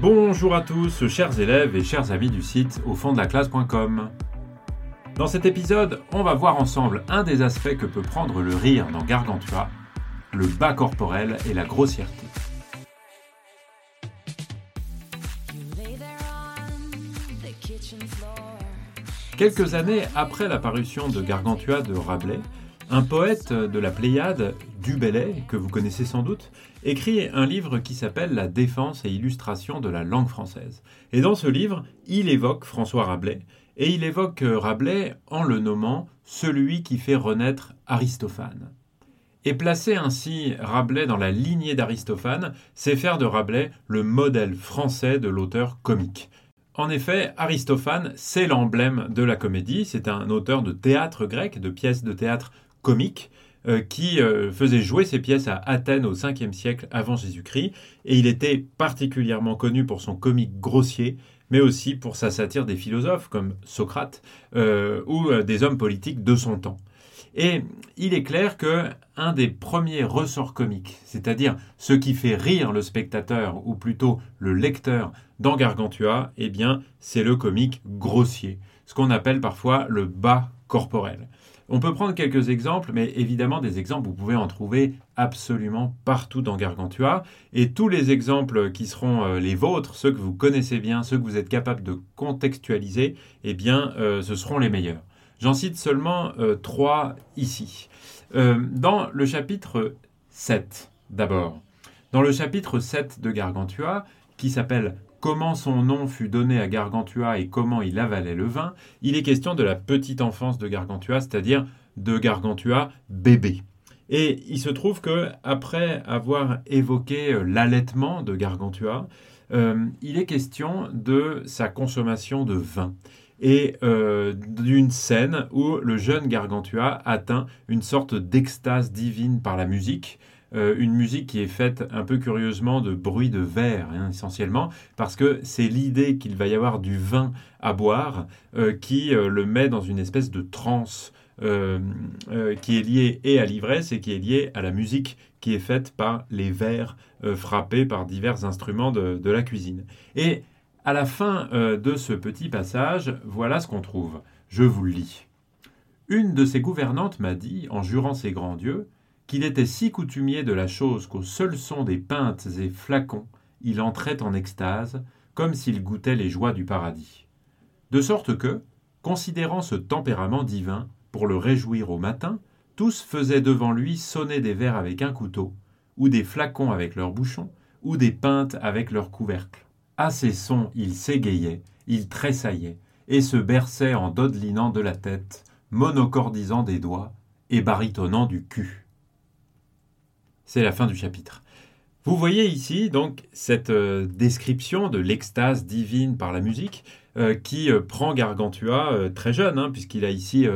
Bonjour à tous, chers élèves et chers amis du site au fond de la classe.com. Dans cet épisode, on va voir ensemble un des aspects que peut prendre le rire dans Gargantua, le bas corporel et la grossièreté. Quelques années après la parution de Gargantua de Rabelais, un poète de la Pléiade, Du Bellay, que vous connaissez sans doute, écrit un livre qui s'appelle La défense et illustration de la langue française. Et dans ce livre, il évoque François Rabelais, et il évoque Rabelais en le nommant celui qui fait renaître Aristophane. Et placer ainsi Rabelais dans la lignée d'Aristophane, c'est faire de Rabelais le modèle français de l'auteur comique. En effet, Aristophane, c'est l'emblème de la comédie, c'est un auteur de théâtre grec, de pièces de théâtre comique, euh, qui euh, faisait jouer ses pièces à Athènes au 5e siècle avant Jésus-Christ, et il était particulièrement connu pour son comique grossier, mais aussi pour sa satire des philosophes comme Socrate euh, ou des hommes politiques de son temps. Et il est clair que un des premiers ressorts comiques, c'est-à-dire ce qui fait rire le spectateur ou plutôt le lecteur dans Gargantua, eh bien, c'est le comique grossier, ce qu'on appelle parfois le bas corporel. On peut prendre quelques exemples, mais évidemment des exemples, vous pouvez en trouver absolument partout dans Gargantua. Et tous les exemples qui seront euh, les vôtres, ceux que vous connaissez bien, ceux que vous êtes capable de contextualiser, eh bien, euh, ce seront les meilleurs. J'en cite seulement euh, trois ici. dans le chapitre 7, d'abord. Dans le chapitre 7 de Gargantua, qui s'appelle comment son nom fut donné à Gargantua et comment il avalait le vin, il est question de la petite enfance de Gargantua, c'est-à-dire de Gargantua bébé. Et il se trouve que après avoir évoqué euh, l'allaitement de Gargantua, euh, il est question de sa consommation de vin et euh, d'une scène où le jeune Gargantua atteint une sorte d'extase divine par la musique, euh, une musique qui est faite un peu curieusement de bruit de verre, hein, essentiellement, parce que c'est l'idée qu'il va y avoir du vin à boire euh, qui euh, le met dans une espèce de transe qui est liée et à l'ivresse et qui est liée à la musique qui est faite par les verres frappés par divers instruments de, de, la cuisine. Et à la fin de ce petit passage, voilà ce qu'on trouve. Je vous le lis. Une de ses gouvernantes m'a dit, en jurant ses grands dieux, qu'il était si coutumier de la chose qu'au seul son des pintes et flacons, il entrait en extase, comme s'il goûtait les joies du paradis. De sorte que, considérant ce tempérament divin, pour le réjouir au matin, tous faisaient devant lui sonner des verres avec un couteau, ou des flacons avec leurs bouchons, ou des pintes avec leurs couvercles. À ces sons, il s'égayait, il tressaillait, et se berçait en dodelinant de la tête, monocordisant des doigts, et baritonnant du cul. C'est la fin du chapitre. Vous voyez ici donc cette euh, description de l'extase divine par la musique euh, qui euh, prend Gargantua très jeune, hein, puisqu'il a ici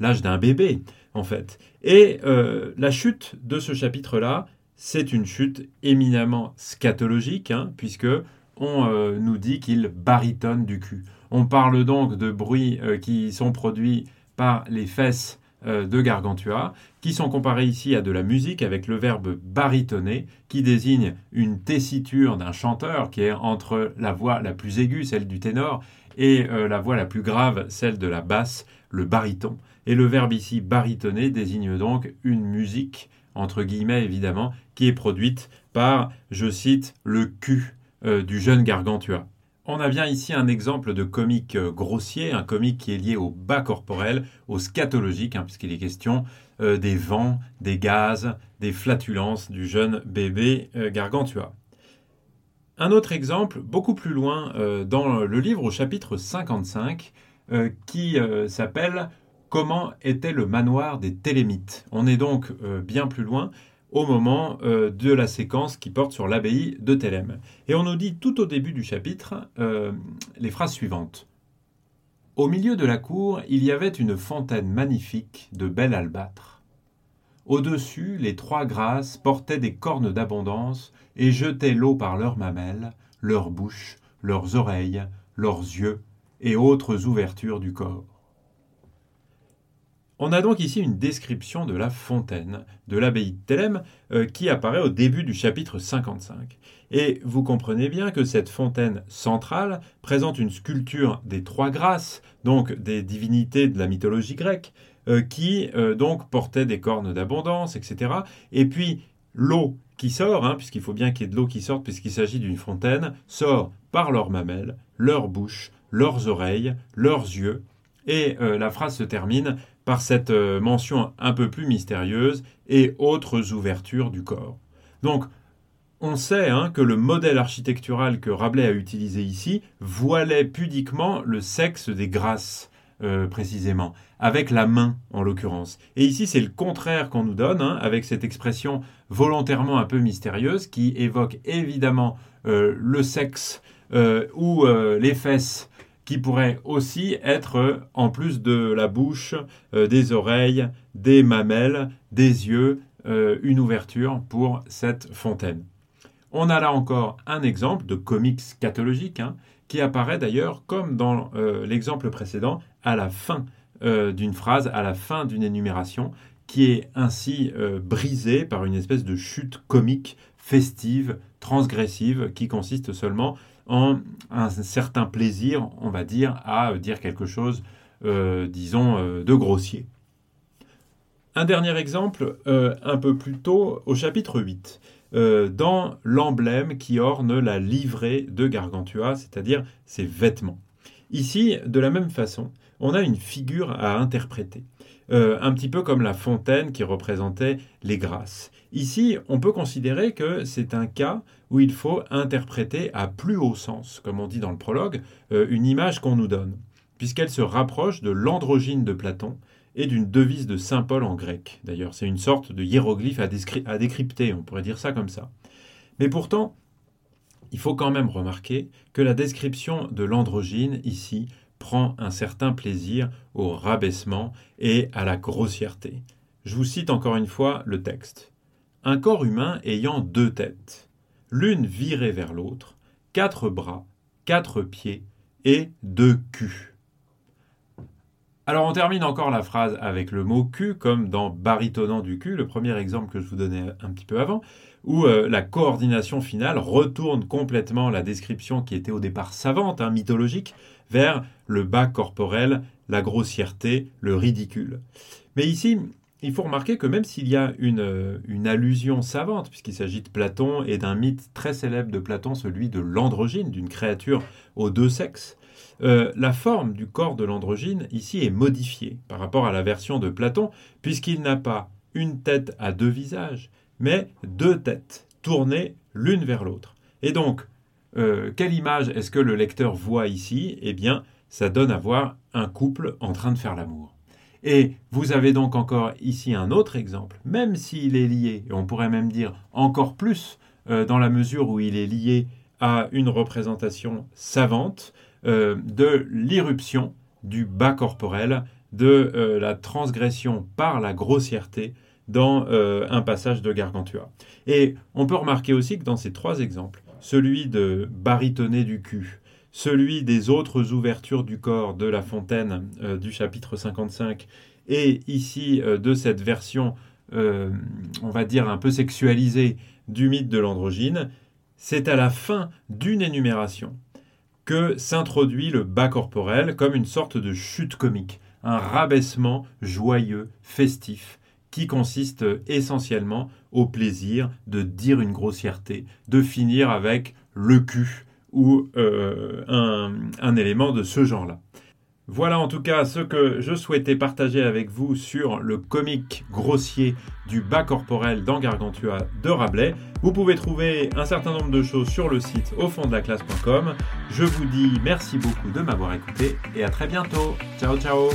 l'âge d'un bébé en fait. Et la chute de ce chapitre-là, c'est une chute éminemment scatologique, hein, puisque on nous dit qu'il baritonne du cul. On parle donc de bruits qui sont produits par les fesses de Gargantua, qui sont comparés ici à de la musique avec le verbe baritonner, qui désigne une tessiture d'un chanteur qui est entre la voix la plus aiguë, celle du ténor, et euh, la voix la plus grave, celle de la basse, le baryton. Et le verbe ici baritonner désigne donc une musique, entre guillemets évidemment, qui est produite par, je cite, le cul euh, du jeune Gargantua. On a bien ici un exemple de comique euh, grossier, un comique qui est lié au bas corporel, au scatologique, hein, puisqu'il est question euh, des vents, des gaz, des flatulences du jeune bébé euh, Gargantua. Un autre exemple, beaucoup plus loin dans le livre au chapitre 55, qui s'appelle Comment était le manoir des Télémites? On est donc bien plus loin au moment euh, de la séquence qui porte sur l'abbaye de Thélème. Et on nous dit tout au début du chapitre euh, les phrases suivantes. Au milieu de la cour, il y avait une fontaine magnifique de bel albâtre. Au-dessus, les trois grâces portaient des cornes d'abondance et jetaient l'eau par leurs mamelles, leurs bouches, leurs oreilles, leurs yeux et autres ouvertures du corps. On a donc ici une description de la fontaine de l'abbaye de Thélème euh, qui apparaît au début du chapitre 55. Et vous comprenez bien que cette fontaine centrale présente une sculpture des trois grâces, donc des divinités de la mythologie grecque, euh, qui euh, donc portaient des cornes d'abondance, etc. Et puis l'eau qui sort, hein, puisqu'il faut bien qu'il y ait de l'eau qui sorte, puisqu'il s'agit d'une fontaine, sort par leurs mamelles, leur bouche, leurs oreilles, leurs yeux. Et la phrase se termine par cette euh, mention un peu plus mystérieuse et autres ouvertures du corps. Donc, on sait hein, que le modèle architectural que Rabelais a utilisé ici voilait pudiquement le sexe des grâces, euh, précisément, avec la main en l'occurrence. Et ici, c'est le contraire qu'on nous donne, hein, avec cette expression volontairement un peu mystérieuse qui évoque évidemment euh, le sexe ou les fesses qui pourrait aussi être, en plus de la bouche, euh, des oreilles, des mamelles, des yeux, euh, une ouverture pour cette fontaine. On a là encore un exemple de comics scatologique, hein, qui apparaît d'ailleurs, comme dans euh, l'exemple précédent, à la fin d'une phrase, à la fin d'une énumération, qui est ainsi brisée par une espèce de chute comique, festive, transgressive, qui consiste seulement un certain plaisir, on va dire, à dire quelque chose, euh, disons, euh, de grossier. Un dernier exemple, euh, un peu plus tôt, au chapitre 8, dans l'emblème qui orne la livrée de Gargantua, c'est-à-dire ses vêtements. Ici, de la même façon, on a une figure à interpréter. Un petit peu comme la fontaine qui représentait les grâces. Ici, on peut considérer que c'est un cas où il faut interpréter à plus haut sens, comme on dit dans le prologue, euh, une image qu'on nous donne, puisqu'elle se rapproche de l'androgyne de Platon et d'une devise de Saint Paul en grec. D'ailleurs, c'est une sorte de hiéroglyphe à décrypter, on pourrait dire ça comme ça. Mais pourtant, il faut quand même remarquer que la description de l'androgyne ici prend un certain plaisir au rabaissement et à la grossièreté. Je vous cite encore une fois le texte. Un corps humain ayant deux têtes, l'une virée vers l'autre, quatre bras, quatre pieds et deux culs. Alors on termine encore la phrase avec le mot cul, comme dans baritonnant du cul, le premier exemple que je vous donnais un petit peu avant, où euh, la coordination finale retourne complètement la description qui était au départ savante, hein, mythologique, vers le bas corporel, la grossièreté, le ridicule. Mais ici, il faut remarquer que même s'il y a une, une allusion savante, puisqu'il s'agit de Platon et d'un mythe très célèbre de Platon, celui de l'androgyne, d'une créature aux deux sexes, euh, la forme du corps de l'androgyne ici est modifiée par rapport à la version de Platon, puisqu'il n'a pas une tête à deux visages, mais deux têtes tournées l'une vers l'autre. Et donc, euh, quelle image est-ce que le lecteur voit ici? Eh bien, ça donne à voir un couple en train de faire l'amour. Et vous avez donc encore ici un autre exemple, même s'il est lié, et on pourrait même dire encore plus, euh, dans la mesure où il est lié à une représentation savante euh, de l'irruption du bas corporel, de la transgression par la grossièreté dans un passage de Gargantua. Et on peut remarquer aussi que dans ces trois exemples, celui de baritonner du cul, celui des autres ouvertures du corps de la fontaine euh, du chapitre 55, et ici euh, de cette version, euh, on va dire, un peu sexualisée du mythe de l'androgyne, c'est à la fin d'une énumération que s'introduit le bas corporel comme une sorte de chute comique, un rabaissement joyeux, festif, qui consiste essentiellement au plaisir de dire une grossièreté, de finir avec le cul, ou euh, un, élément de ce genre-là. Voilà en tout cas ce que je souhaitais partager avec vous sur le comique grossier du bas corporel dans Gargantua de Rabelais. Vous pouvez trouver un certain nombre de choses sur le site au fond de la classe.com. Je vous dis merci beaucoup de m'avoir écouté et à très bientôt. Ciao ciao